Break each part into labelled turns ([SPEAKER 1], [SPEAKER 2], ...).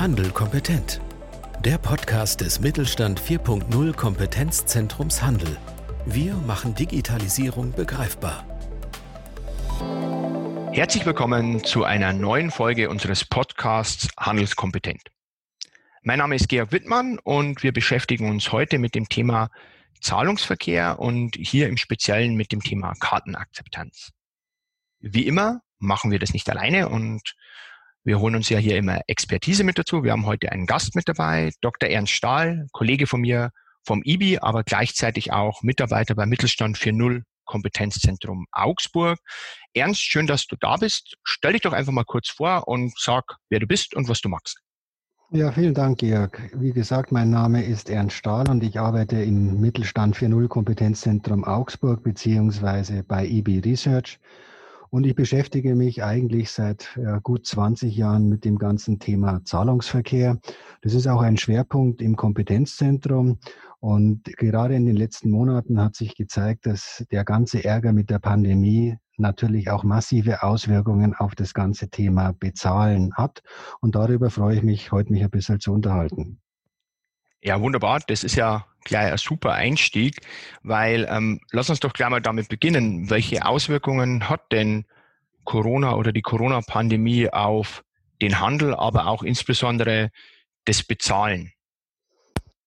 [SPEAKER 1] Handel kompetent. Der Podcast des Mittelstand 4.0 Kompetenzzentrums Handel. Wir machen Digitalisierung begreifbar.
[SPEAKER 2] Herzlich willkommen zu einer neuen Folge unseres Podcasts Handelskompetent. Mein Name ist Georg Wittmann und wir beschäftigen uns heute mit dem Thema Zahlungsverkehr und hier im Speziellen mit dem Thema Kartenakzeptanz. Wie immer machen wir das nicht alleine und wir holen uns ja hier immer Expertise mit dazu. Wir haben heute einen Gast mit dabei, Dr. Ernst Stahl, Kollege von mir vom IBI, aber gleichzeitig auch Mitarbeiter bei Mittelstand 4.0 Kompetenzzentrum Augsburg. Ernst, schön, dass du da bist. Stell dich doch einfach mal kurz vor und sag, wer du bist und was du magst.
[SPEAKER 3] Ja, vielen Dank, Georg. Wie gesagt, mein Name ist Ernst Stahl und ich arbeite im Mittelstand 4.0 Kompetenzzentrum Augsburg beziehungsweise bei IBI Research. Und ich beschäftige mich eigentlich seit ja, gut 20 Jahren mit dem ganzen Thema Zahlungsverkehr. Das ist auch ein Schwerpunkt im Kompetenzzentrum. Und gerade in den letzten Monaten hat sich gezeigt, dass der ganze Ärger mit der Pandemie natürlich auch massive Auswirkungen auf das ganze Thema Bezahlen hat. Und darüber freue ich mich, heute mich ein bisschen zu unterhalten.
[SPEAKER 2] Ja, wunderbar. Das ist ja gleich ein super Einstieg, weil ähm, lass uns doch gleich mal damit beginnen. Welche Auswirkungen hat denn Corona oder die Corona-Pandemie auf den Handel, aber auch insbesondere das Bezahlen?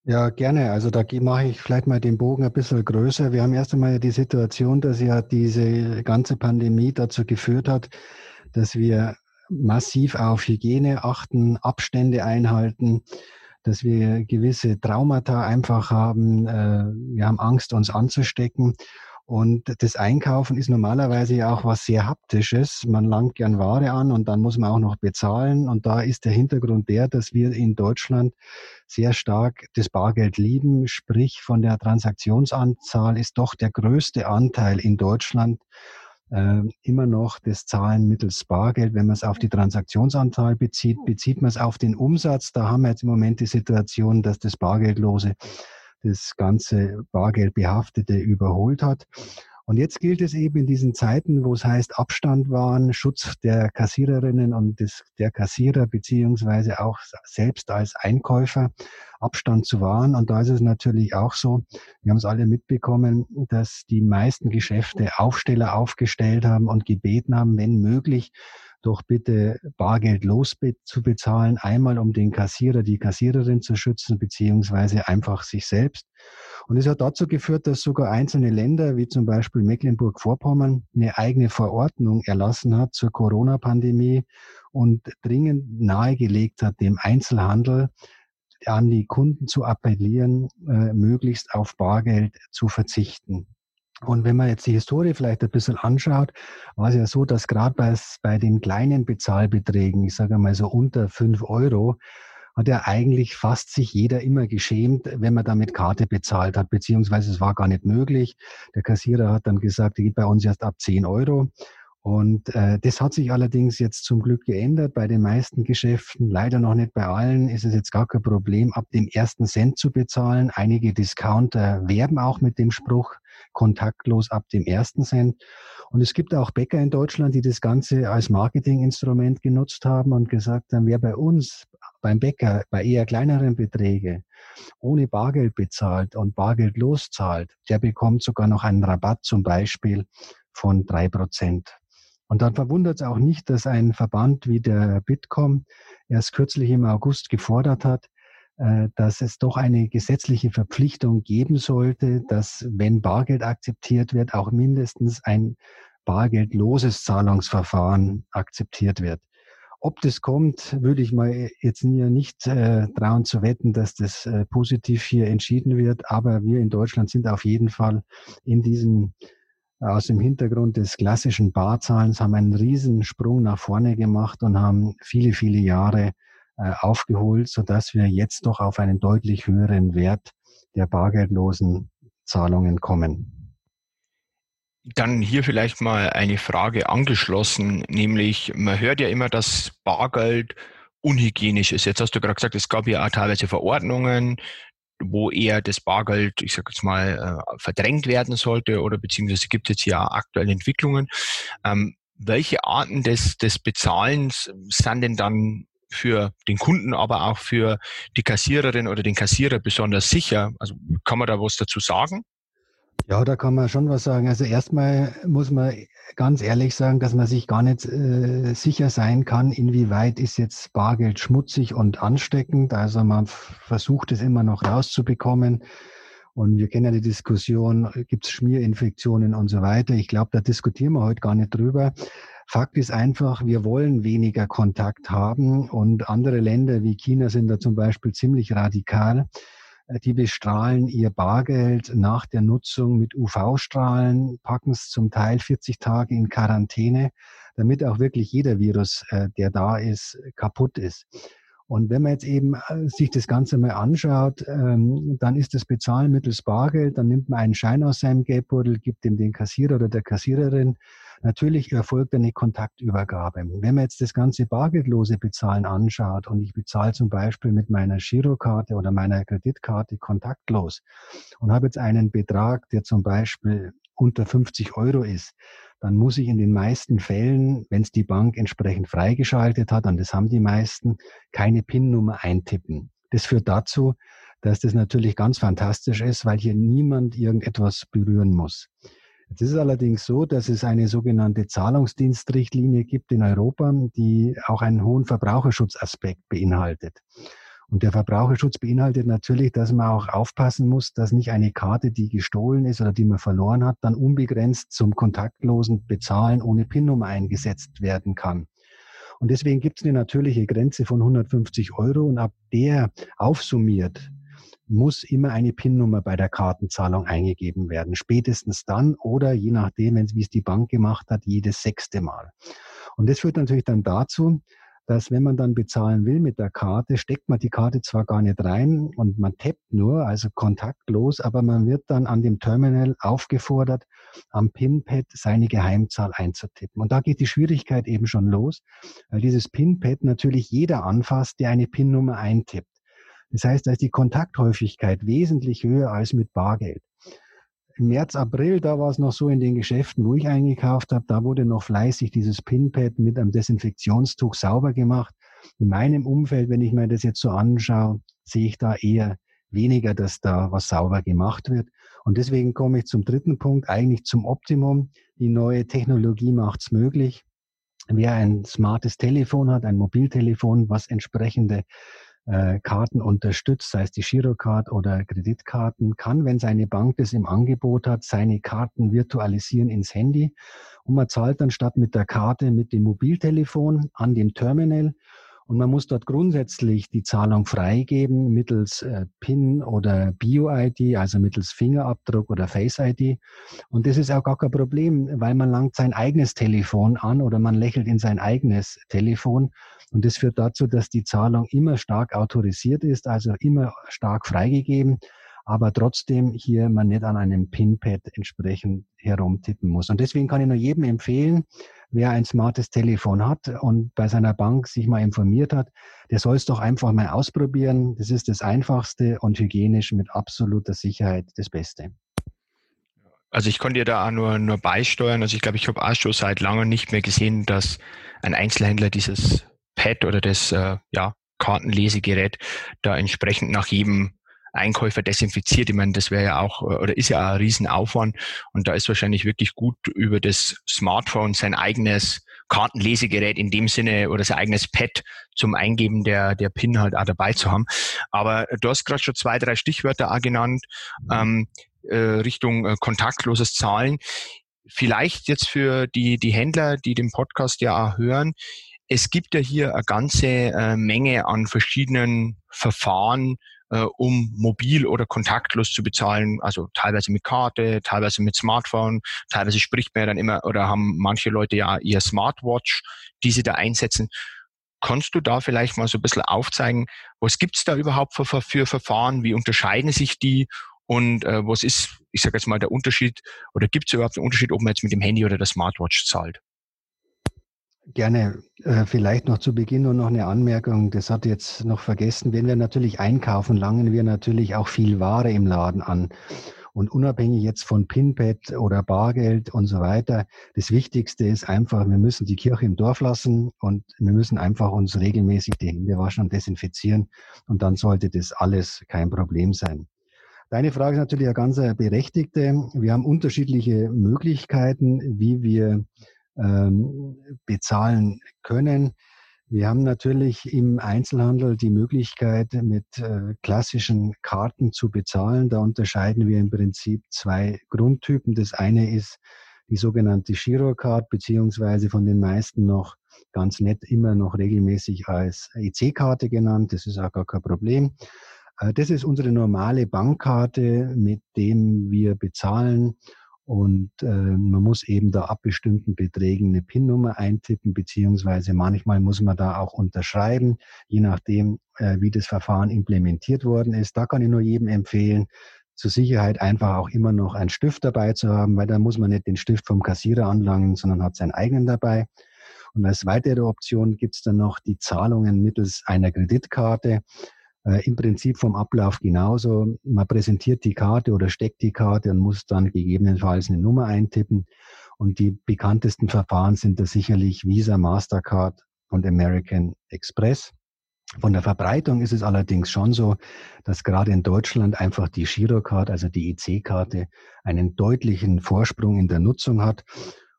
[SPEAKER 3] Ja, gerne. Also da mache ich vielleicht mal den Bogen ein bisschen größer. Wir haben erst einmal die Situation, dass ja diese ganze Pandemie dazu geführt hat, dass wir massiv auf Hygiene achten, Abstände einhalten, dass wir gewisse Traumata einfach haben. Äh, wir haben Angst, uns anzustecken. Und das Einkaufen ist normalerweise ja auch was sehr Haptisches. Man langt gern Ware an und dann muss man auch noch bezahlen. Und da ist der Hintergrund der, dass wir in Deutschland sehr stark das Bargeld lieben. Sprich, von der Transaktionsanzahl ist doch der größte Anteil in Deutschland äh, immer noch das Zahlen mittels Bargeld. Wenn man es auf die Transaktionsanzahl bezieht, bezieht man es auf den Umsatz. Da haben wir jetzt im Moment die Situation, dass das Bargeldlose das ganze Bargeldbehaftete überholt hat. Und jetzt gilt es eben in diesen Zeiten, wo es heißt Abstand wahren, Schutz der Kassiererinnen und des, der Kassierer beziehungsweise auch selbst als Einkäufer Abstand zu wahren. Und da ist es natürlich auch so, wir haben es alle mitbekommen, dass die meisten Geschäfte Aufsteller aufgestellt haben und gebeten haben, wenn möglich, doch bitte bargeldlos zu bezahlen, einmal um den Kassierer, die Kassiererin zu schützen, beziehungsweise einfach sich selbst. Und es hat dazu geführt, dass sogar einzelne Länder, wie zum Beispiel Mecklenburg-Vorpommern, eine eigene Verordnung erlassen hat zur Corona-Pandemie und dringend nahegelegt hat, dem Einzelhandel an die Kunden zu appellieren, äh, möglichst auf Bargeld zu verzichten. Und wenn man jetzt die Historie vielleicht ein bisschen anschaut, war es ja so, dass gerade bei, bei den kleinen Bezahlbeträgen, ich sage mal so unter fünf Euro, hat ja eigentlich fast sich jeder immer geschämt, wenn man da mit Karte bezahlt hat, beziehungsweise es war gar nicht möglich. Der Kassierer hat dann gesagt, die geht bei uns erst ab zehn Euro. Und äh, das hat sich allerdings jetzt zum Glück geändert bei den meisten Geschäften. Leider noch nicht bei allen ist es jetzt gar kein Problem, ab dem ersten Cent zu bezahlen. Einige Discounter werben auch mit dem Spruch kontaktlos ab dem ersten Cent. Und es gibt auch Bäcker in Deutschland, die das Ganze als Marketinginstrument genutzt haben und gesagt haben, wer bei uns beim Bäcker bei eher kleineren Beträge ohne Bargeld bezahlt und Bargeld loszahlt, der bekommt sogar noch einen Rabatt zum Beispiel von drei Prozent. Und dann verwundert es auch nicht, dass ein Verband wie der Bitkom erst kürzlich im August gefordert hat, dass es doch eine gesetzliche Verpflichtung geben sollte, dass wenn Bargeld akzeptiert wird, auch mindestens ein bargeldloses Zahlungsverfahren akzeptiert wird. Ob das kommt, würde ich mal jetzt nicht äh, trauen zu wetten, dass das äh, positiv hier entschieden wird. Aber wir in Deutschland sind auf jeden Fall in diesem aus dem Hintergrund des klassischen Barzahlens haben einen riesen Sprung nach vorne gemacht und haben viele, viele Jahre äh, aufgeholt, sodass wir jetzt doch auf einen deutlich höheren Wert der bargeldlosen Zahlungen kommen.
[SPEAKER 2] Dann hier vielleicht mal eine Frage angeschlossen, nämlich man hört ja immer, dass Bargeld unhygienisch ist. Jetzt hast du gerade gesagt, es gab ja auch teilweise Verordnungen, wo eher das Bargeld, ich sage jetzt mal, äh, verdrängt werden sollte oder beziehungsweise gibt es jetzt ja aktuelle Entwicklungen. Ähm, welche Arten des, des Bezahlens sind denn dann für den Kunden, aber auch für die Kassiererin oder den Kassierer besonders sicher? Also kann man da was dazu sagen?
[SPEAKER 3] Ja, da kann man schon was sagen. Also erstmal muss man ganz ehrlich sagen, dass man sich gar nicht äh, sicher sein kann, inwieweit ist jetzt Bargeld schmutzig und ansteckend. Also man versucht es immer noch rauszubekommen. Und wir kennen ja die Diskussion, gibt es Schmierinfektionen und so weiter. Ich glaube, da diskutieren wir heute gar nicht drüber. Fakt ist einfach, wir wollen weniger Kontakt haben und andere Länder wie China sind da zum Beispiel ziemlich radikal. Äh, die bestrahlen ihr Bargeld nach der Nutzung mit UV-Strahlen, packen es zum Teil 40 Tage in Quarantäne, damit auch wirklich jeder Virus, äh, der da ist, kaputt ist. Und wenn man jetzt eben äh, sich das Ganze mal anschaut, ähm, dann ist das Bezahlen mittels Bargeld, dann nimmt man einen Schein aus seinem Geldbeutel, gibt dem den Kassierer oder der Kassiererin Natürlich erfolgt eine Kontaktübergabe. Wenn man jetzt das ganze bargeldlose Bezahlen anschaut und ich bezahle zum Beispiel mit meiner Girokarte oder meiner Kreditkarte kontaktlos und habe jetzt einen Betrag, der zum Beispiel unter 50 Euro ist, dann muss ich in den meisten Fällen, wenn es die Bank entsprechend freigeschaltet hat, und das haben die meisten, keine PIN-Nummer eintippen. Das führt dazu, dass das natürlich ganz fantastisch ist, weil hier niemand irgendetwas berühren muss. Jetzt ist es allerdings so, dass es eine sogenannte Zahlungsdienstrichtlinie gibt in Europa, die auch einen hohen Verbraucherschutzaspekt beinhaltet. Und der Verbraucherschutz beinhaltet natürlich, dass man auch aufpassen muss, dass nicht eine Karte, die gestohlen ist oder die man verloren hat, dann unbegrenzt zum kontaktlosen Bezahlen ohne PIN-Nummer eingesetzt werden kann. Und deswegen gibt es eine natürliche Grenze von 150 Euro und ab der aufsummiert muss immer eine PIN-Nummer bei der Kartenzahlung eingegeben werden. Spätestens dann oder je nachdem, wie es die Bank gemacht hat, jedes sechste Mal. Und das führt natürlich dann dazu, dass wenn man dann bezahlen will mit der Karte, steckt man die Karte zwar gar nicht rein und man tappt nur, also kontaktlos, aber man wird dann an dem Terminal aufgefordert, am PIN-Pad seine Geheimzahl einzutippen. Und da geht die Schwierigkeit eben schon los, weil dieses PIN-Pad natürlich jeder anfasst, der eine PIN-Nummer eintippt. Das heißt, da ist die Kontakthäufigkeit wesentlich höher als mit Bargeld. März, April, da war es noch so in den Geschäften, wo ich eingekauft habe, da wurde noch fleißig dieses Pinpad mit einem Desinfektionstuch sauber gemacht. In meinem Umfeld, wenn ich mir das jetzt so anschaue, sehe ich da eher weniger, dass da was sauber gemacht wird. Und deswegen komme ich zum dritten Punkt, eigentlich zum Optimum. Die neue Technologie macht es möglich. Wer ein smartes Telefon hat, ein Mobiltelefon, was entsprechende äh, Karten unterstützt, sei es die Girocard oder Kreditkarten, kann, wenn seine Bank das im Angebot hat, seine Karten virtualisieren ins Handy. Und man zahlt dann statt mit der Karte mit dem Mobiltelefon an dem Terminal und man muss dort grundsätzlich die Zahlung freigeben mittels äh, PIN oder Bio-ID, also mittels Fingerabdruck oder Face-ID. Und das ist auch gar kein Problem, weil man langt sein eigenes Telefon an oder man lächelt in sein eigenes Telefon. Und das führt dazu, dass die Zahlung immer stark autorisiert ist, also immer stark freigegeben aber trotzdem hier man nicht an einem Pinpad entsprechend herumtippen muss. Und deswegen kann ich nur jedem empfehlen, wer ein smartes Telefon hat und bei seiner Bank sich mal informiert hat, der soll es doch einfach mal ausprobieren. Das ist das Einfachste und hygienisch mit absoluter Sicherheit das Beste.
[SPEAKER 2] Also ich konnte dir da auch nur, nur beisteuern. Also ich glaube, ich habe auch schon seit langem nicht mehr gesehen, dass ein Einzelhändler dieses Pad oder das äh, ja, Kartenlesegerät da entsprechend nach jedem Einkäufer desinfiziert. Ich meine, das wäre ja auch oder ist ja auch ein Riesenaufwand. Und da ist wahrscheinlich wirklich gut über das Smartphone sein eigenes Kartenlesegerät in dem Sinne oder sein eigenes Pad zum Eingeben der, der PIN halt auch dabei zu haben. Aber du hast gerade schon zwei, drei Stichwörter auch genannt, ähm, äh, Richtung äh, kontaktloses Zahlen. Vielleicht jetzt für die, die Händler, die den Podcast ja auch hören, es gibt ja hier eine ganze äh, Menge an verschiedenen Verfahren, äh, um mobil oder kontaktlos zu bezahlen, also teilweise mit Karte, teilweise mit Smartphone, teilweise spricht man ja dann immer oder haben manche Leute ja ihr Smartwatch, die sie da einsetzen. Kannst du da vielleicht mal so ein bisschen aufzeigen, was gibt's da überhaupt für, für Verfahren, wie unterscheiden sich die und äh, was ist, ich sage jetzt mal, der Unterschied oder gibt es überhaupt einen Unterschied, ob man jetzt mit dem Handy oder der Smartwatch zahlt?
[SPEAKER 3] Gerne. Äh, vielleicht noch zu Beginn nur noch eine Anmerkung. Das hat jetzt noch vergessen. Wenn wir natürlich einkaufen, langen wir natürlich auch viel Ware im Laden an. Und unabhängig jetzt von Pinpad oder Bargeld und so weiter, das Wichtigste ist einfach, wir müssen die Kirche im Dorf lassen und wir müssen einfach uns regelmäßig die Hände waschen und desinfizieren. Und dann sollte das alles kein Problem sein. Deine Frage ist natürlich eine ganz berechtigte. Wir haben unterschiedliche Möglichkeiten, wie wir ähm, bezahlen können. Wir haben natürlich im Einzelhandel die Möglichkeit, mit äh, klassischen Karten zu bezahlen. Da unterscheiden wir im Prinzip zwei Grundtypen. Das eine ist die sogenannte Girocard, beziehungsweise von den meisten noch ganz nett immer noch regelmäßig als EC-Karte genannt. Das ist auch gar kein Problem. Äh, das ist unsere normale Bankkarte, mit dem wir bezahlen und äh, man muss eben da ab bestimmten Beträgen eine PIN-Nummer eintippen, beziehungsweise manchmal muss man da auch unterschreiben, je nachdem, äh, wie das Verfahren implementiert worden ist. Da kann ich nur jedem empfehlen, zur Sicherheit einfach auch immer noch einen Stift dabei zu haben, weil da muss man nicht den Stift vom Kassierer anlangen, sondern hat seinen eigenen dabei. Und als weitere Option gibt's dann noch die Zahlungen mittels einer Kreditkarte. Äh, Im Prinzip vom Ablauf genauso. Man präsentiert die Karte oder steckt die Karte und muss dann gegebenenfalls eine Nummer eintippen. Und die bekanntesten Verfahren sind da sicherlich Visa, Mastercard und American Express. Von der Verbreitung ist es allerdings schon so, dass gerade in Deutschland einfach die Girocard, also die EC-Karte, einen deutlichen Vorsprung in der Nutzung hat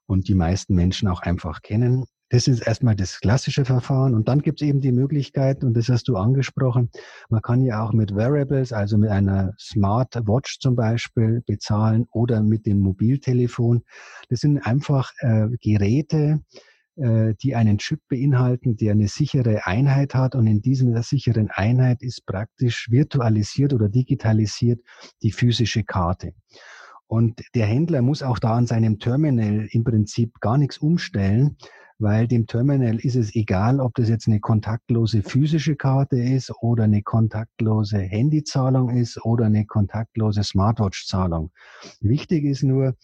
[SPEAKER 3] und die meisten Menschen auch einfach kennen. Das ist erstmal das klassische Verfahren. Und dann gibt es eben die Möglichkeit, und das hast du angesprochen, man kann ja auch mit Wearables, also mit einer Smart Watch zum Beispiel bezahlen oder mit dem Mobiltelefon. Das sind einfach äh, Geräte, äh, die einen Chip beinhalten, der eine sichere Einheit hat. Und in dieser sicheren Einheit ist praktisch virtualisiert oder digitalisiert die physische Karte. Und der Händler muss auch da an seinem Terminal im Prinzip gar nichts umstellen, weil dem Terminal ist es egal, ob das jetzt eine kontaktlose physische Karte ist oder eine kontaktlose Handyzahlung ist oder eine kontaktlose Smartwatch-Zahlung. Wichtig ist nur,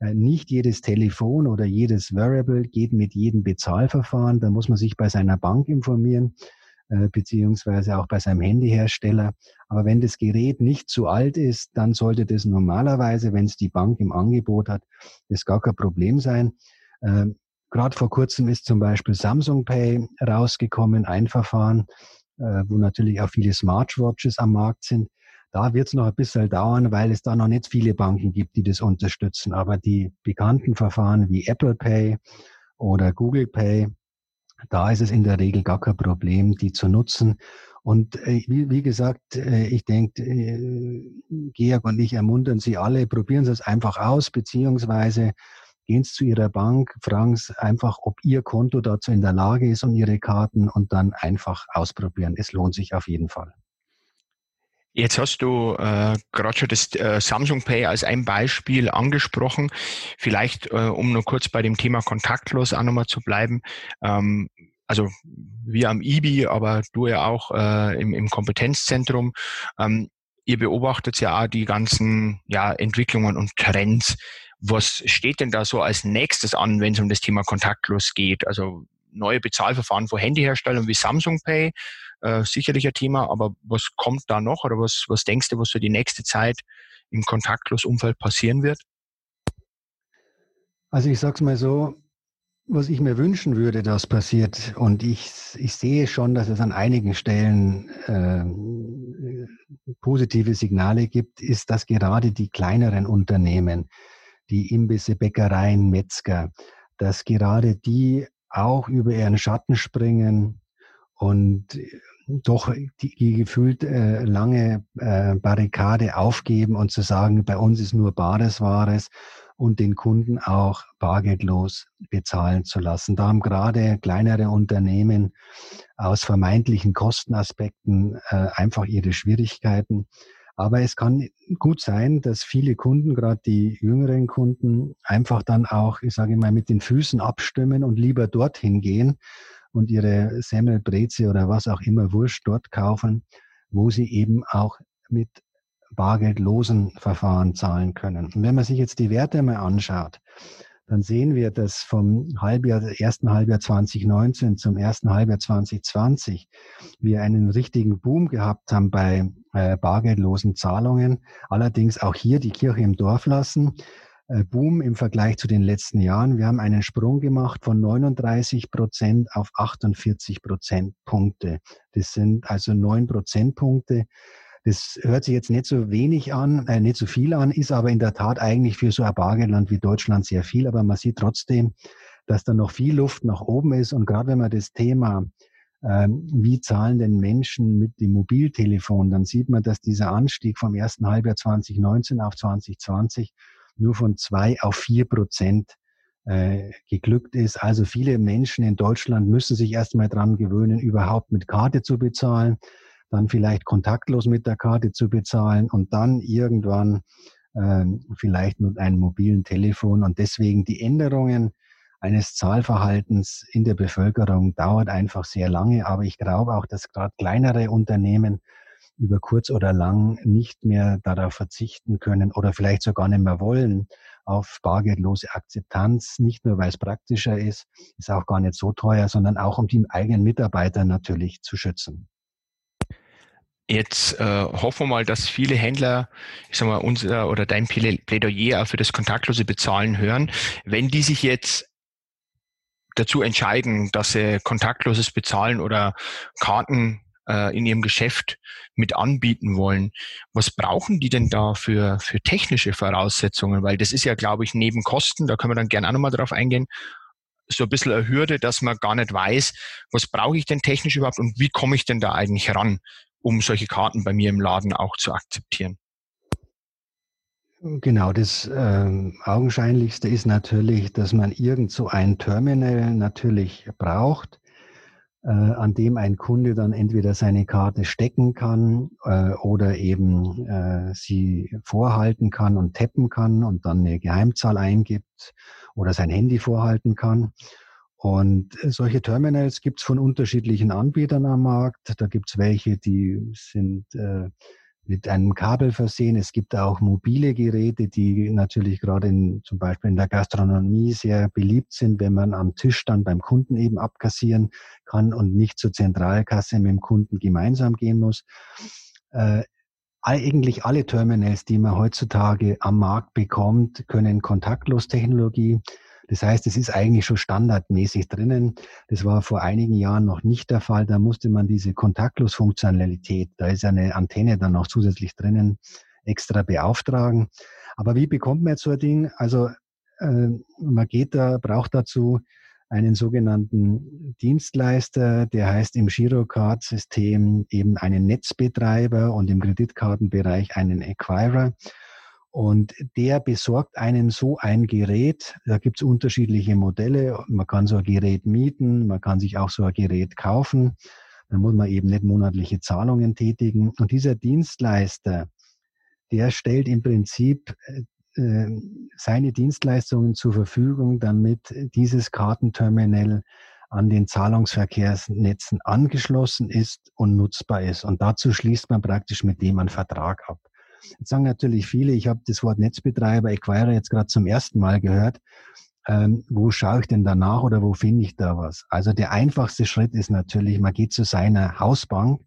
[SPEAKER 3] äh, nicht jedes Telefon oder jedes Variable geht mit jedem Bezahlverfahren. Da muss man sich bei seiner Bank informieren, äh, beziehungsweise auch bei seinem Handyhersteller. Aber wenn das Gerät nicht zu alt ist, dann sollte das normalerweise, wenn es die Bank im Angebot hat, das gar kein Problem sein. Gerade vor kurzem ist zum Beispiel Samsung Pay rausgekommen, ein Verfahren, äh, wo natürlich auch viele Smartwatches am Markt sind. Da wird es noch ein bisschen dauern, weil es da noch nicht viele Banken gibt, die das unterstützen. Aber die bekannten Verfahren wie Apple Pay oder Google Pay, da ist es in der Regel gar kein Problem, die zu nutzen. Und äh, wie, gesagt, äh, ich denke, Georg und ich ermuntern Sie alle, probieren Sie es einfach aus, beziehungsweise gehen Sie zu Ihrer Bank, fragen Sie einfach, ob Ihr Konto dazu in der Lage ist und Ihre Karten und dann einfach ausprobieren. Es lohnt sich auf jeden Fall.
[SPEAKER 2] Jetzt hast du äh, gerade schon das äh, Samsung Pay als ein Beispiel angesprochen. Vielleicht, äh, um nur kurz bei dem Thema kontaktlos auch nochmal zu bleiben. Ähm, also wir am IBI, aber du ja auch äh, im, im Kompetenzzentrum. Ähm, ihr beobachtet ja auch die ganzen ja, Entwicklungen und Trends. Was steht denn da so als nächstes an, wenn es um das Thema kontaktlos geht? Also neue Bezahlverfahren von Handyherstellern wie Samsung Pay, äh, sicherlich ein Thema, aber was kommt da noch oder was, was denkst du, was für die nächste Zeit im kontaktlos Umfeld passieren wird?
[SPEAKER 3] Also ich sag's mal so, was ich mir wünschen würde, dass passiert, und ich, ich sehe schon, dass es an einigen Stellen äh, positive Signale gibt, ist, dass gerade die kleineren Unternehmen, die Imbisse, Bäckereien, Metzger, dass gerade die auch über ihren Schatten springen und doch die, die gefühlt äh, lange äh, Barrikade aufgeben und zu sagen, bei uns ist nur Bares Wahres und den Kunden auch bargeldlos bezahlen zu lassen. Da haben gerade kleinere Unternehmen aus vermeintlichen Kostenaspekten äh, einfach ihre Schwierigkeiten. Aber es kann gut sein, dass viele Kunden, gerade die jüngeren Kunden, einfach dann auch, ich sage mal, mit den Füßen abstimmen und lieber dorthin gehen und ihre Semmel, Breze oder was auch immer Wurst dort kaufen, wo sie eben auch mit bargeldlosen Verfahren zahlen können. Und wenn man sich jetzt die Werte mal anschaut, dann sehen wir, dass vom Halbjahr, ersten Halbjahr 2019 zum ersten Halbjahr 2020 wir einen richtigen Boom gehabt haben bei äh, bargeldlosen Zahlungen. Allerdings auch hier die Kirche im Dorf lassen. Äh, Boom im Vergleich zu den letzten Jahren. Wir haben einen Sprung gemacht von 39 Prozent auf 48 Prozentpunkte. Das sind also neun Prozentpunkte. Das hört sich jetzt nicht so wenig an, äh, nicht so viel an, ist aber in der Tat eigentlich für so ein Bargeldland wie Deutschland sehr viel. Aber man sieht trotzdem, dass da noch viel Luft nach oben ist. Und gerade wenn man das Thema, ähm, wie zahlen denn Menschen mit dem Mobiltelefon, dann sieht man, dass dieser Anstieg vom ersten Halbjahr 2019 auf 2020 nur von zwei auf vier Prozent äh, geglückt ist. Also viele Menschen in Deutschland müssen sich erstmal dran gewöhnen, überhaupt mit Karte zu bezahlen dann vielleicht kontaktlos mit der Karte zu bezahlen und dann irgendwann äh, vielleicht mit einem mobilen Telefon. Und deswegen die Änderungen eines Zahlverhaltens in der Bevölkerung dauert einfach sehr lange. Aber ich glaube auch, dass gerade kleinere Unternehmen über kurz oder lang nicht mehr darauf verzichten können oder vielleicht sogar nicht mehr wollen auf bargeldlose Akzeptanz, nicht nur weil es praktischer ist, ist auch gar nicht so teuer, sondern auch um die eigenen Mitarbeiter natürlich zu schützen.
[SPEAKER 2] Jetzt äh, hoffen wir mal, dass viele Händler, ich sag mal, unser oder dein Plädoyer auch für das kontaktlose Bezahlen hören. Wenn die sich jetzt dazu entscheiden, dass sie kontaktloses Bezahlen oder Karten äh, in ihrem Geschäft mit anbieten wollen, was brauchen die denn da für, für technische Voraussetzungen? Weil das ist ja, glaube ich, neben Kosten, da können wir dann gerne auch nochmal drauf eingehen, so ein bisschen eine Hürde, dass man gar nicht weiß, was brauche ich denn technisch überhaupt und wie komme ich denn da eigentlich ran? Um solche Karten bei mir im Laden auch zu akzeptieren.
[SPEAKER 3] Genau, das ähm, Augenscheinlichste ist natürlich, dass man irgend so ein Terminal natürlich braucht, äh, an dem ein Kunde dann entweder seine Karte stecken kann äh, oder eben äh, sie vorhalten kann und tappen kann und dann eine Geheimzahl eingibt oder sein Handy vorhalten kann. Und solche Terminals gibt es von unterschiedlichen Anbietern am Markt. Da gibt es welche, die sind äh, mit einem Kabel versehen. Es gibt auch mobile Geräte, die natürlich gerade in, zum Beispiel in der Gastronomie sehr beliebt sind, wenn man am Tisch dann beim Kunden eben abkassieren kann und nicht zur Zentralkasse mit dem Kunden gemeinsam gehen muss. Äh, eigentlich alle Terminals, die man heutzutage am Markt bekommt, können Kontaktlos-Technologie das heißt, es ist eigentlich schon standardmäßig drinnen. Das war vor einigen Jahren noch nicht der Fall. Da musste man diese Kontaktlosfunktionalität, da ist eine Antenne dann noch zusätzlich drinnen, extra beauftragen. Aber wie bekommt man jetzt so ein Ding? Also äh, man geht da, braucht dazu einen sogenannten Dienstleister, der heißt im Girocard-System eben einen Netzbetreiber und im Kreditkartenbereich einen Acquirer. Und der besorgt einem so ein Gerät. Da gibt es unterschiedliche Modelle. Man kann so ein Gerät mieten, man kann sich auch so ein Gerät kaufen. Da muss man eben nicht monatliche Zahlungen tätigen. Und dieser Dienstleister, der stellt im Prinzip äh, seine Dienstleistungen zur Verfügung, damit dieses Kartenterminal an den Zahlungsverkehrsnetzen angeschlossen ist und nutzbar ist. Und dazu schließt man praktisch mit dem einen Vertrag ab. Jetzt sagen natürlich viele, ich habe das Wort Netzbetreiber, Acquirer jetzt gerade zum ersten Mal gehört. Ähm, wo schaue ich denn danach oder wo finde ich da was? Also der einfachste Schritt ist natürlich, man geht zu seiner Hausbank,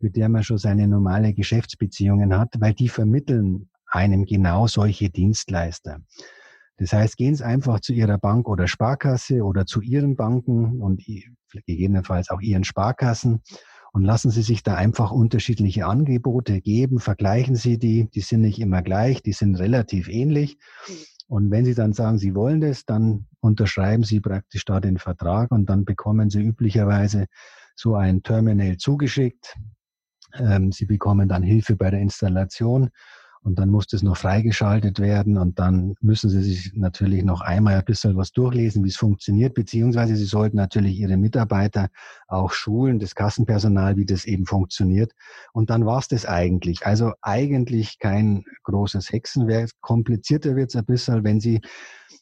[SPEAKER 3] mit der man schon seine normale Geschäftsbeziehungen hat, weil die vermitteln einem genau solche Dienstleister. Das heißt, gehen Sie einfach zu Ihrer Bank oder Sparkasse oder zu Ihren Banken und gegebenenfalls auch Ihren Sparkassen und lassen Sie sich da einfach unterschiedliche Angebote geben, vergleichen Sie die, die sind nicht immer gleich, die sind relativ ähnlich. Und wenn Sie dann sagen, Sie wollen das, dann unterschreiben Sie praktisch da den Vertrag und dann bekommen Sie üblicherweise so ein Terminal zugeschickt. Ähm, Sie bekommen dann Hilfe bei der Installation und dann muss das noch freigeschaltet werden und dann müssen Sie sich natürlich noch einmal ein bisschen was durchlesen, wie es funktioniert, beziehungsweise Sie sollten natürlich Ihre Mitarbeiter auch schulen, das Kassenpersonal, wie das eben funktioniert. Und dann war es das eigentlich. Also eigentlich kein großes Hexenwerk. Komplizierter wird es ein bisschen, wenn Sie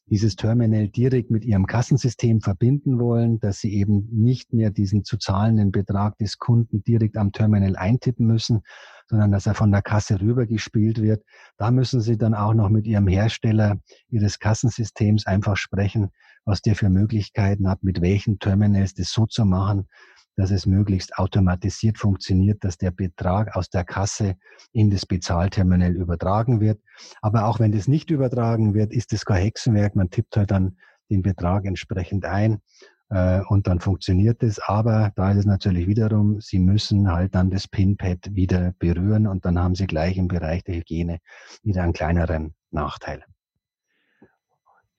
[SPEAKER 3] dieses Terminal direkt mit Ihrem Kassensystem verbinden wollen, dass Sie eben nicht mehr diesen zu zahlenden Betrag des Kunden direkt am Terminal eintippen müssen, sondern dass er von der Kasse rübergespielt wird. Da müssen Sie dann auch noch mit Ihrem Hersteller Ihres Kassensystems einfach sprechen, was der für Möglichkeiten hat, mit welchen Terminals das so zu machen, dass es möglichst automatisiert funktioniert, dass der Betrag aus der Kasse in das Bezahlterminal übertragen wird. Aber auch wenn das nicht übertragen wird, ist es kein Hexenwerk. Man tippt halt dann den Betrag entsprechend ein und dann funktioniert es. Aber da ist es natürlich wiederum, Sie müssen halt dann das Pinpad wieder berühren und dann haben Sie gleich im Bereich der Hygiene wieder einen kleineren Nachteil.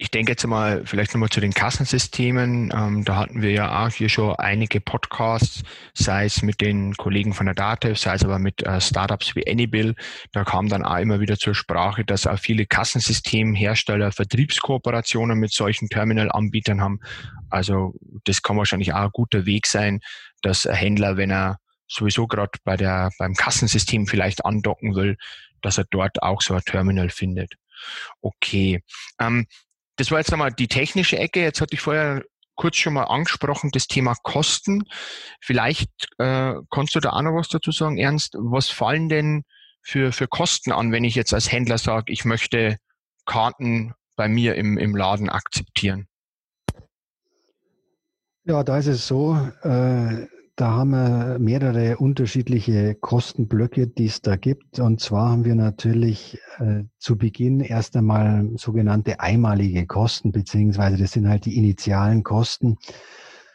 [SPEAKER 2] Ich denke jetzt mal vielleicht nochmal zu den Kassensystemen. Ähm, da hatten wir ja auch hier schon einige Podcasts, sei es mit den Kollegen von der Datev, sei es aber mit äh, Startups wie Anybill. Da kam dann auch immer wieder zur Sprache, dass auch viele Kassensystemhersteller Vertriebskooperationen mit solchen Terminalanbietern haben. Also das kann wahrscheinlich auch ein guter Weg sein, dass ein Händler, wenn er sowieso gerade bei der beim Kassensystem vielleicht andocken will, dass er dort auch so ein Terminal findet. Okay. Ähm, das war jetzt einmal die technische Ecke. Jetzt hatte ich vorher kurz schon mal angesprochen, das Thema Kosten. Vielleicht äh, kannst du da auch noch was dazu sagen, Ernst. Was fallen denn für, für Kosten an, wenn ich jetzt als Händler sage, ich möchte Karten bei mir im, im Laden akzeptieren?
[SPEAKER 3] Ja, da ist es so, äh, da haben wir mehrere unterschiedliche Kostenblöcke, die es da gibt. Und zwar haben wir natürlich äh, zu Beginn erst einmal sogenannte einmalige Kosten, beziehungsweise das sind halt die initialen Kosten.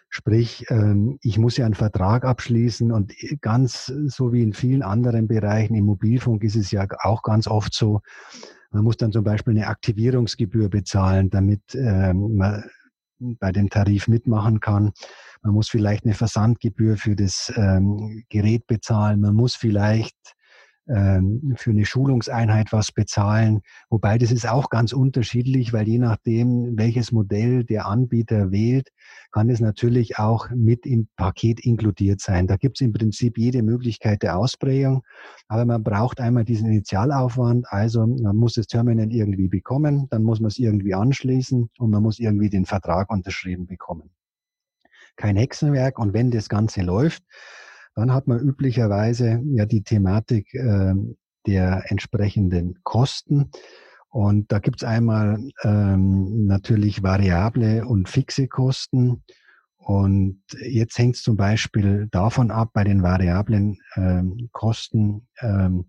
[SPEAKER 3] Sprich, ähm, ich muss ja einen Vertrag abschließen und ganz so wie in vielen anderen Bereichen im Mobilfunk ist es ja auch ganz oft so, man muss dann zum Beispiel eine Aktivierungsgebühr bezahlen, damit ähm, man bei dem Tarif mitmachen kann. Man muss vielleicht eine Versandgebühr für das ähm, Gerät bezahlen. Man muss vielleicht ähm, für eine Schulungseinheit was bezahlen. Wobei das ist auch ganz unterschiedlich, weil je nachdem, welches Modell der Anbieter wählt, kann es natürlich auch mit im Paket inkludiert sein. Da gibt es im Prinzip jede Möglichkeit der Ausprägung, aber man braucht einmal diesen Initialaufwand. Also man muss das Terminal irgendwie bekommen, dann muss man es irgendwie anschließen und man muss irgendwie den Vertrag unterschrieben bekommen. Kein Hexenwerk und wenn das Ganze läuft, dann hat man üblicherweise ja die Thematik äh, der entsprechenden Kosten. Und da gibt es einmal ähm, natürlich variable und fixe Kosten. Und jetzt hängt es zum Beispiel davon ab, bei den variablen ähm, Kosten, ähm,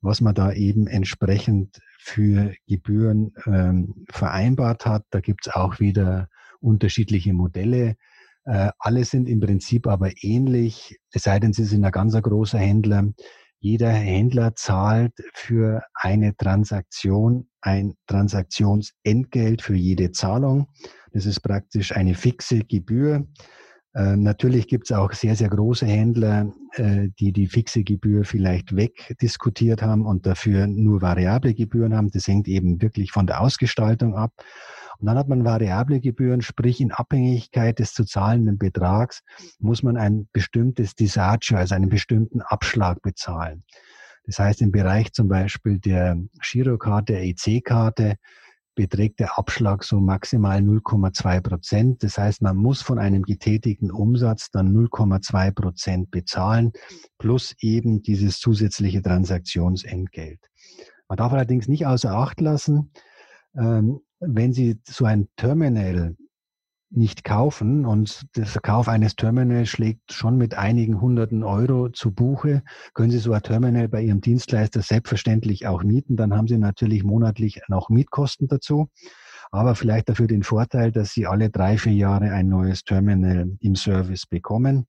[SPEAKER 3] was man da eben entsprechend für Gebühren ähm, vereinbart hat. Da gibt es auch wieder unterschiedliche Modelle. Äh, alle sind im Prinzip aber ähnlich, es sei denn, sie sind ein ganz großer Händler. Jeder Händler zahlt für eine Transaktion ein Transaktionsentgelt für jede Zahlung. Das ist praktisch eine fixe Gebühr. Äh, natürlich gibt es auch sehr, sehr große Händler, äh, die die fixe Gebühr vielleicht wegdiskutiert haben und dafür nur variable Gebühren haben. Das hängt eben wirklich von der Ausgestaltung ab. Und dann hat man variable Gebühren, sprich in Abhängigkeit des zu zahlenden Betrags muss man ein bestimmtes Disagio, also einen bestimmten Abschlag bezahlen. Das heißt, im Bereich zum Beispiel der Girokarte, der EC-Karte, beträgt der Abschlag so maximal 0,2 Prozent. Das heißt, man muss von einem getätigten Umsatz dann 0,2 Prozent bezahlen, plus eben dieses zusätzliche Transaktionsentgelt. Man darf allerdings nicht außer Acht lassen, ähm, wenn Sie so ein Terminal nicht kaufen und der Verkauf eines Terminals schlägt schon mit einigen hunderten Euro zu Buche, können Sie so ein Terminal bei Ihrem Dienstleister selbstverständlich auch mieten. Dann haben Sie natürlich monatlich noch Mietkosten dazu, aber vielleicht dafür den Vorteil, dass Sie alle drei, vier Jahre ein neues Terminal im Service bekommen.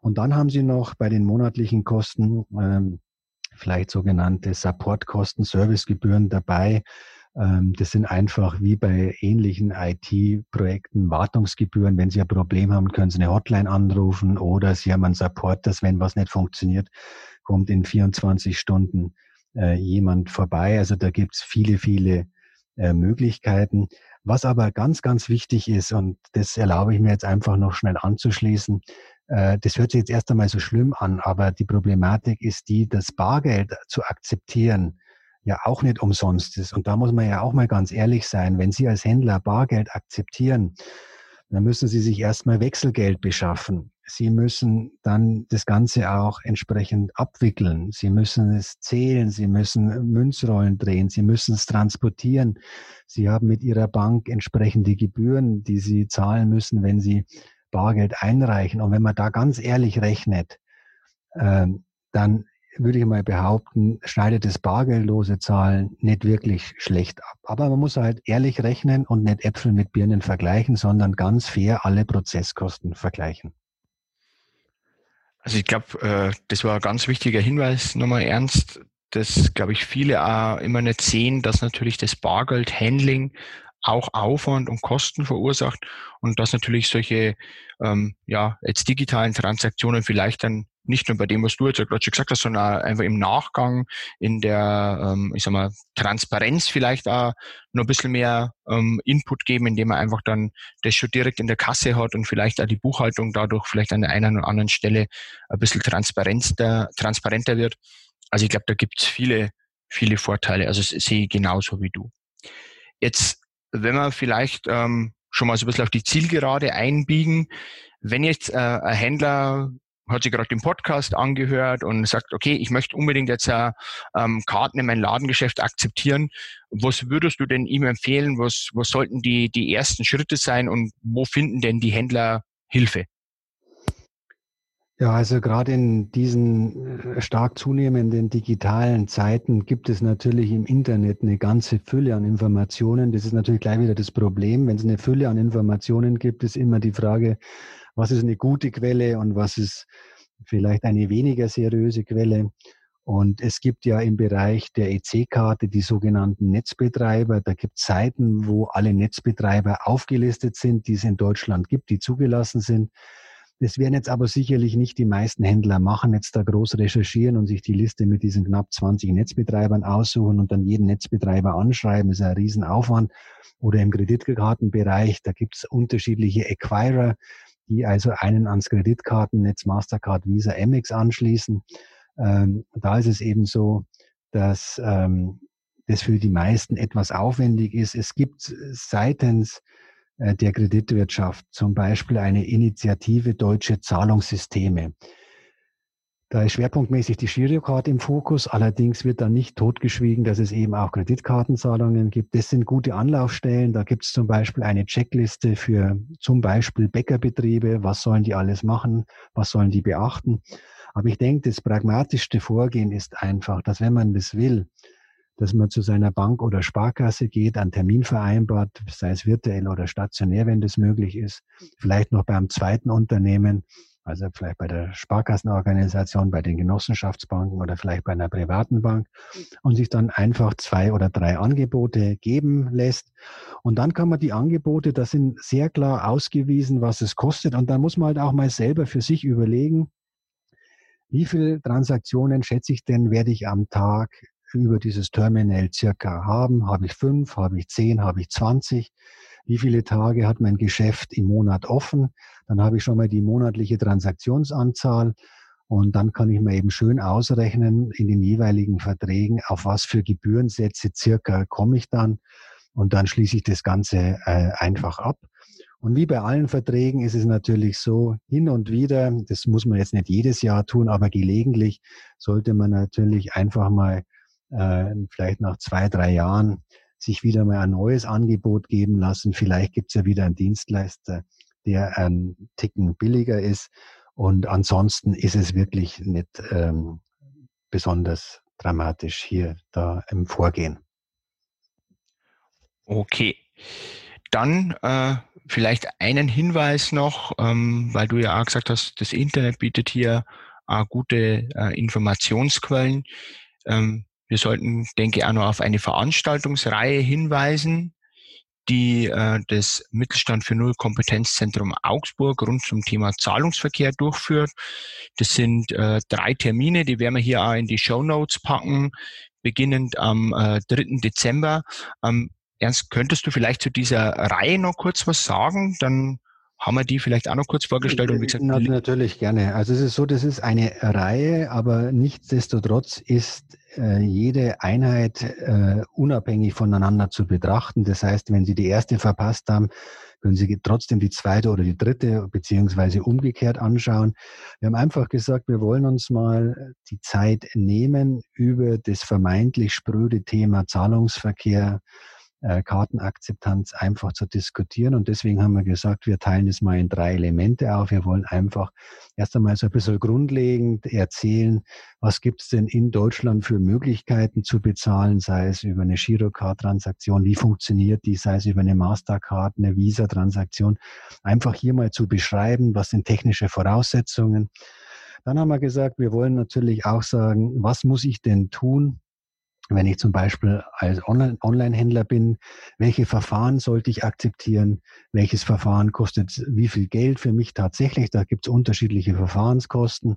[SPEAKER 3] Und dann haben Sie noch bei den monatlichen Kosten ähm, vielleicht sogenannte Supportkosten, Servicegebühren dabei, das sind einfach wie bei ähnlichen IT-Projekten Wartungsgebühren. Wenn Sie ein Problem haben, können Sie eine Hotline anrufen oder Sie haben einen Support, dass wenn was nicht funktioniert, kommt in 24 Stunden äh, jemand vorbei. Also da gibt's viele, viele äh, Möglichkeiten. Was aber ganz, ganz wichtig ist, und das erlaube ich mir jetzt einfach noch schnell anzuschließen, äh, das hört sich jetzt erst einmal so schlimm an, aber die Problematik ist die, das Bargeld zu akzeptieren, ja auch nicht umsonst ist. Und da muss man ja auch mal ganz ehrlich sein, wenn Sie als Händler Bargeld akzeptieren, dann müssen Sie sich erstmal Wechselgeld beschaffen. Sie müssen dann das Ganze auch entsprechend abwickeln. Sie müssen es zählen, Sie müssen Münzrollen drehen, Sie müssen es transportieren. Sie haben mit Ihrer Bank entsprechende Gebühren, die Sie zahlen müssen, wenn Sie Bargeld einreichen. Und wenn man da ganz ehrlich rechnet, ähm, dann würde ich mal behaupten, schneidet das bargeldlose Zahlen nicht wirklich schlecht ab. Aber man muss halt ehrlich rechnen und nicht Äpfel mit Birnen vergleichen, sondern ganz fair alle Prozesskosten vergleichen.
[SPEAKER 2] Also ich glaube, äh, das war ein ganz wichtiger Hinweis nochmal ernst, dass, glaube ich, viele auch immer nicht sehen, dass natürlich das Bargeldhandling auch Aufwand und Kosten verursacht und dass natürlich solche ähm, ja jetzt digitalen Transaktionen vielleicht dann nicht nur bei dem, was du jetzt gerade schon gesagt hast, sondern einfach im Nachgang in der, ähm, ich sag mal, Transparenz vielleicht auch noch ein bisschen mehr ähm, Input geben, indem man einfach dann das schon direkt in der Kasse hat und vielleicht auch die Buchhaltung dadurch vielleicht an der einen oder anderen Stelle ein bisschen transparenter, transparenter wird. Also ich glaube, da gibt es viele, viele Vorteile. Also sehe ich genauso wie du. Jetzt, wenn wir vielleicht ähm, schon mal so ein bisschen auf die Zielgerade einbiegen, wenn jetzt äh, ein Händler hat sich gerade den Podcast angehört und sagt, okay, ich möchte unbedingt jetzt äh, ähm, Karten in mein Ladengeschäft akzeptieren. Was würdest du denn ihm empfehlen? Was, was sollten die, die ersten Schritte sein und wo finden denn die Händler Hilfe?
[SPEAKER 3] Ja, also gerade in diesen äh, stark zunehmenden digitalen Zeiten gibt es natürlich im Internet eine ganze Fülle an Informationen. Das ist natürlich gleich wieder das Problem. Wenn es eine Fülle an Informationen gibt, ist immer die Frage, was ist eine gute Quelle und was ist vielleicht eine weniger seriöse Quelle. Und es gibt ja im Bereich der EC-Karte die sogenannten Netzbetreiber. Da gibt es Seiten, wo alle Netzbetreiber aufgelistet sind, die es in Deutschland gibt, die zugelassen sind. Das werden jetzt aber sicherlich nicht die meisten Händler machen, jetzt da groß recherchieren und sich die Liste mit diesen knapp 20 Netzbetreibern aussuchen und dann jeden Netzbetreiber anschreiben. Das ist ein Riesenaufwand. Oder im Kreditkartenbereich, da gibt es unterschiedliche Acquirer, die also einen ans Kreditkartennetz Mastercard, Visa, Amex anschließen. Ähm, da ist es eben so, dass ähm, das für die meisten etwas aufwendig ist. Es gibt seitens äh, der Kreditwirtschaft zum Beispiel eine Initiative Deutsche Zahlungssysteme. Da ist schwerpunktmäßig die Girocard im Fokus. Allerdings wird da nicht totgeschwiegen, dass es eben auch Kreditkartenzahlungen gibt. Das sind gute Anlaufstellen. Da gibt es zum Beispiel eine Checkliste für zum Beispiel Bäckerbetriebe. Was sollen die alles machen? Was sollen die beachten? Aber ich denke, das pragmatischste Vorgehen ist einfach, dass wenn man das will, dass man zu seiner Bank oder Sparkasse geht, einen Termin vereinbart, sei es virtuell oder stationär, wenn das möglich ist, vielleicht noch beim zweiten Unternehmen also vielleicht bei der Sparkassenorganisation, bei den Genossenschaftsbanken oder vielleicht bei einer privaten Bank und sich dann einfach zwei oder drei Angebote geben lässt. Und dann kann man die Angebote, das sind sehr klar ausgewiesen, was es kostet. Und dann muss man halt auch mal selber für sich überlegen, wie viele Transaktionen schätze ich denn, werde ich am Tag über dieses Terminal circa haben? Habe ich fünf? Habe ich zehn? Habe ich zwanzig? Wie viele Tage hat mein Geschäft im Monat offen. Dann habe ich schon mal die monatliche Transaktionsanzahl und dann kann ich mir eben schön ausrechnen in den jeweiligen Verträgen, auf was für Gebührensätze circa komme ich dann. Und dann schließe ich das Ganze äh, einfach ab. Und wie bei allen Verträgen ist es natürlich so, hin und wieder, das muss man jetzt nicht jedes Jahr tun, aber gelegentlich sollte man natürlich einfach mal äh, vielleicht nach zwei, drei Jahren sich wieder mal ein neues Angebot geben lassen. Vielleicht gibt es ja wieder einen Dienstleister, der einen Ticken billiger ist. Und ansonsten ist es wirklich nicht ähm, besonders dramatisch hier da im Vorgehen.
[SPEAKER 2] Okay. Dann äh, vielleicht einen Hinweis noch, ähm, weil du ja auch gesagt hast, das Internet bietet hier äh, gute äh, Informationsquellen. Ähm, wir sollten, denke ich, auch noch auf eine Veranstaltungsreihe hinweisen, die äh, das Mittelstand für Null Kompetenzzentrum Augsburg rund zum Thema Zahlungsverkehr durchführt. Das sind äh, drei Termine, die werden wir hier auch in die Show Notes packen, beginnend am äh, 3. Dezember. Ähm, Ernst, könntest du vielleicht zu dieser Reihe noch kurz was sagen? Dann haben wir die vielleicht auch noch kurz vorgestellt? Und
[SPEAKER 3] wie gesagt, Na, natürlich gerne. Also es ist so, das ist eine Reihe, aber nichtsdestotrotz ist äh, jede Einheit äh, unabhängig voneinander zu betrachten. Das heißt, wenn Sie die erste verpasst haben, können Sie trotzdem die zweite oder die dritte beziehungsweise umgekehrt anschauen. Wir haben einfach gesagt, wir wollen uns mal die Zeit nehmen, über das vermeintlich spröde Thema Zahlungsverkehr Kartenakzeptanz einfach zu diskutieren. Und deswegen haben wir gesagt, wir teilen es mal in drei Elemente auf. Wir wollen einfach erst einmal so ein bisschen grundlegend erzählen, was gibt es denn in Deutschland für Möglichkeiten zu bezahlen, sei es über eine Girocard-Transaktion, wie funktioniert die, sei es über eine Mastercard, eine Visa-Transaktion. Einfach hier mal zu beschreiben, was sind technische Voraussetzungen. Dann haben wir gesagt, wir wollen natürlich auch sagen, was muss ich denn tun, wenn ich zum Beispiel als Online-Händler bin, welche Verfahren sollte ich akzeptieren? Welches Verfahren kostet wie viel Geld für mich tatsächlich? Da gibt es unterschiedliche Verfahrenskosten.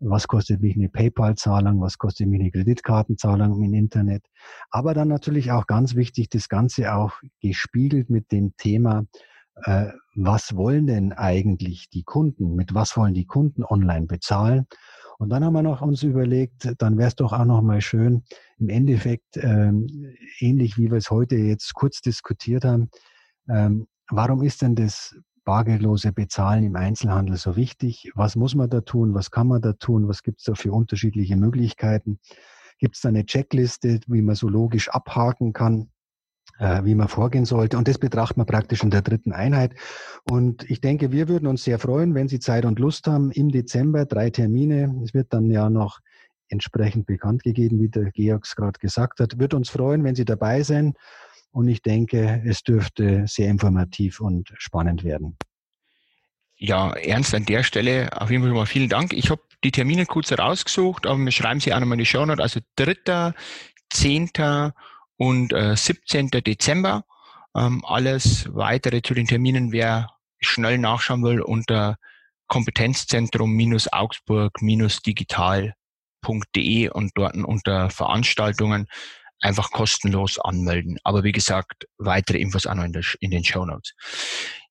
[SPEAKER 3] Was kostet mich eine PayPal-Zahlung? Was kostet mich eine Kreditkartenzahlung im Internet? Aber dann natürlich auch ganz wichtig, das Ganze auch gespiegelt mit dem Thema, äh, was wollen denn eigentlich die Kunden? Mit was wollen die Kunden online bezahlen? Und dann haben wir noch uns überlegt, dann wäre es doch auch noch mal schön, im Endeffekt, ähm, ähnlich wie wir es heute jetzt kurz diskutiert haben, ähm, warum ist denn das bargeldlose Bezahlen im Einzelhandel so wichtig? Was muss man da tun? Was kann man da tun? Was gibt es da für unterschiedliche Möglichkeiten? Gibt es da eine Checkliste, wie man so logisch abhaken kann? Äh, wie man vorgehen sollte. Und das betrachtet man praktisch in der dritten Einheit. Und ich denke, wir würden uns sehr freuen, wenn Sie Zeit und Lust haben, im Dezember drei Termine. Es wird dann ja noch entsprechend bekannt gegeben, wie der Georg es gerade gesagt hat. Würde uns freuen, wenn Sie dabei sind. Und ich denke, es dürfte sehr informativ und spannend werden.
[SPEAKER 2] Ja, Ernst, an der Stelle auf jeden Fall mal vielen Dank. Ich habe die Termine kurz rausgesucht, aber wir schreiben sie auch nochmal in die Show Notes. Also 3., 10., und äh, 17. Dezember. Ähm, alles weitere zu den Terminen, wer schnell nachschauen will, unter kompetenzzentrum-augsburg-digital.de und dort unter Veranstaltungen einfach kostenlos anmelden. Aber wie gesagt, weitere Infos auch noch in, der, in den Show Notes.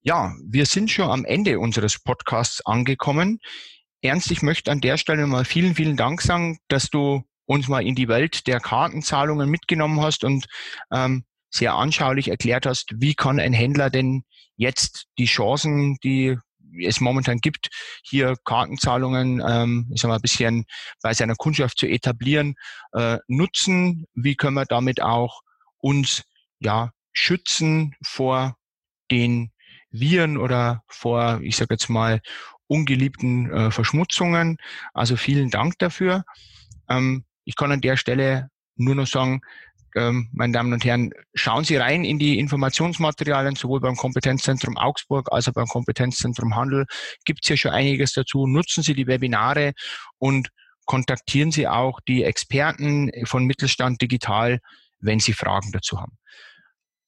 [SPEAKER 2] Ja, wir sind schon am Ende unseres Podcasts angekommen. Ernst, ich möchte an der Stelle mal vielen, vielen Dank sagen, dass du uns mal in die Welt der Kartenzahlungen mitgenommen hast und ähm, sehr anschaulich erklärt hast, wie kann ein Händler denn jetzt die Chancen, die es momentan gibt, hier Kartenzahlungen, ähm, ich sag mal, ein bisschen bei seiner Kundschaft zu etablieren, äh, nutzen. Wie können wir damit auch uns ja schützen vor den Viren oder vor, ich sage jetzt mal, ungeliebten äh, Verschmutzungen. Also vielen Dank dafür. Ähm, ich kann an der Stelle nur noch sagen, ähm, meine Damen und Herren, schauen Sie rein in die Informationsmaterialien, sowohl beim Kompetenzzentrum Augsburg als auch beim Kompetenzzentrum Handel. Gibt es ja schon einiges dazu. Nutzen Sie die Webinare und kontaktieren Sie auch die Experten von Mittelstand Digital, wenn Sie Fragen dazu haben.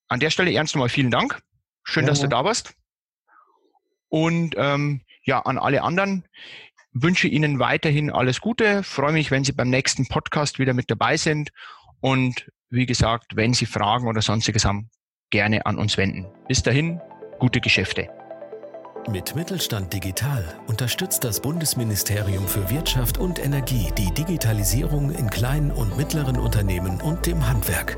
[SPEAKER 2] An der Stelle ernst nochmal vielen Dank. Schön, ja. dass du da warst. Und ähm, ja, an alle anderen wünsche Ihnen weiterhin alles Gute, freue mich, wenn Sie beim nächsten Podcast wieder mit dabei sind und wie gesagt, wenn Sie Fragen oder sonstiges haben, gerne an uns wenden. Bis dahin, gute Geschäfte.
[SPEAKER 1] Mit Mittelstand Digital unterstützt das Bundesministerium für Wirtschaft und Energie die Digitalisierung in kleinen und mittleren Unternehmen und dem Handwerk.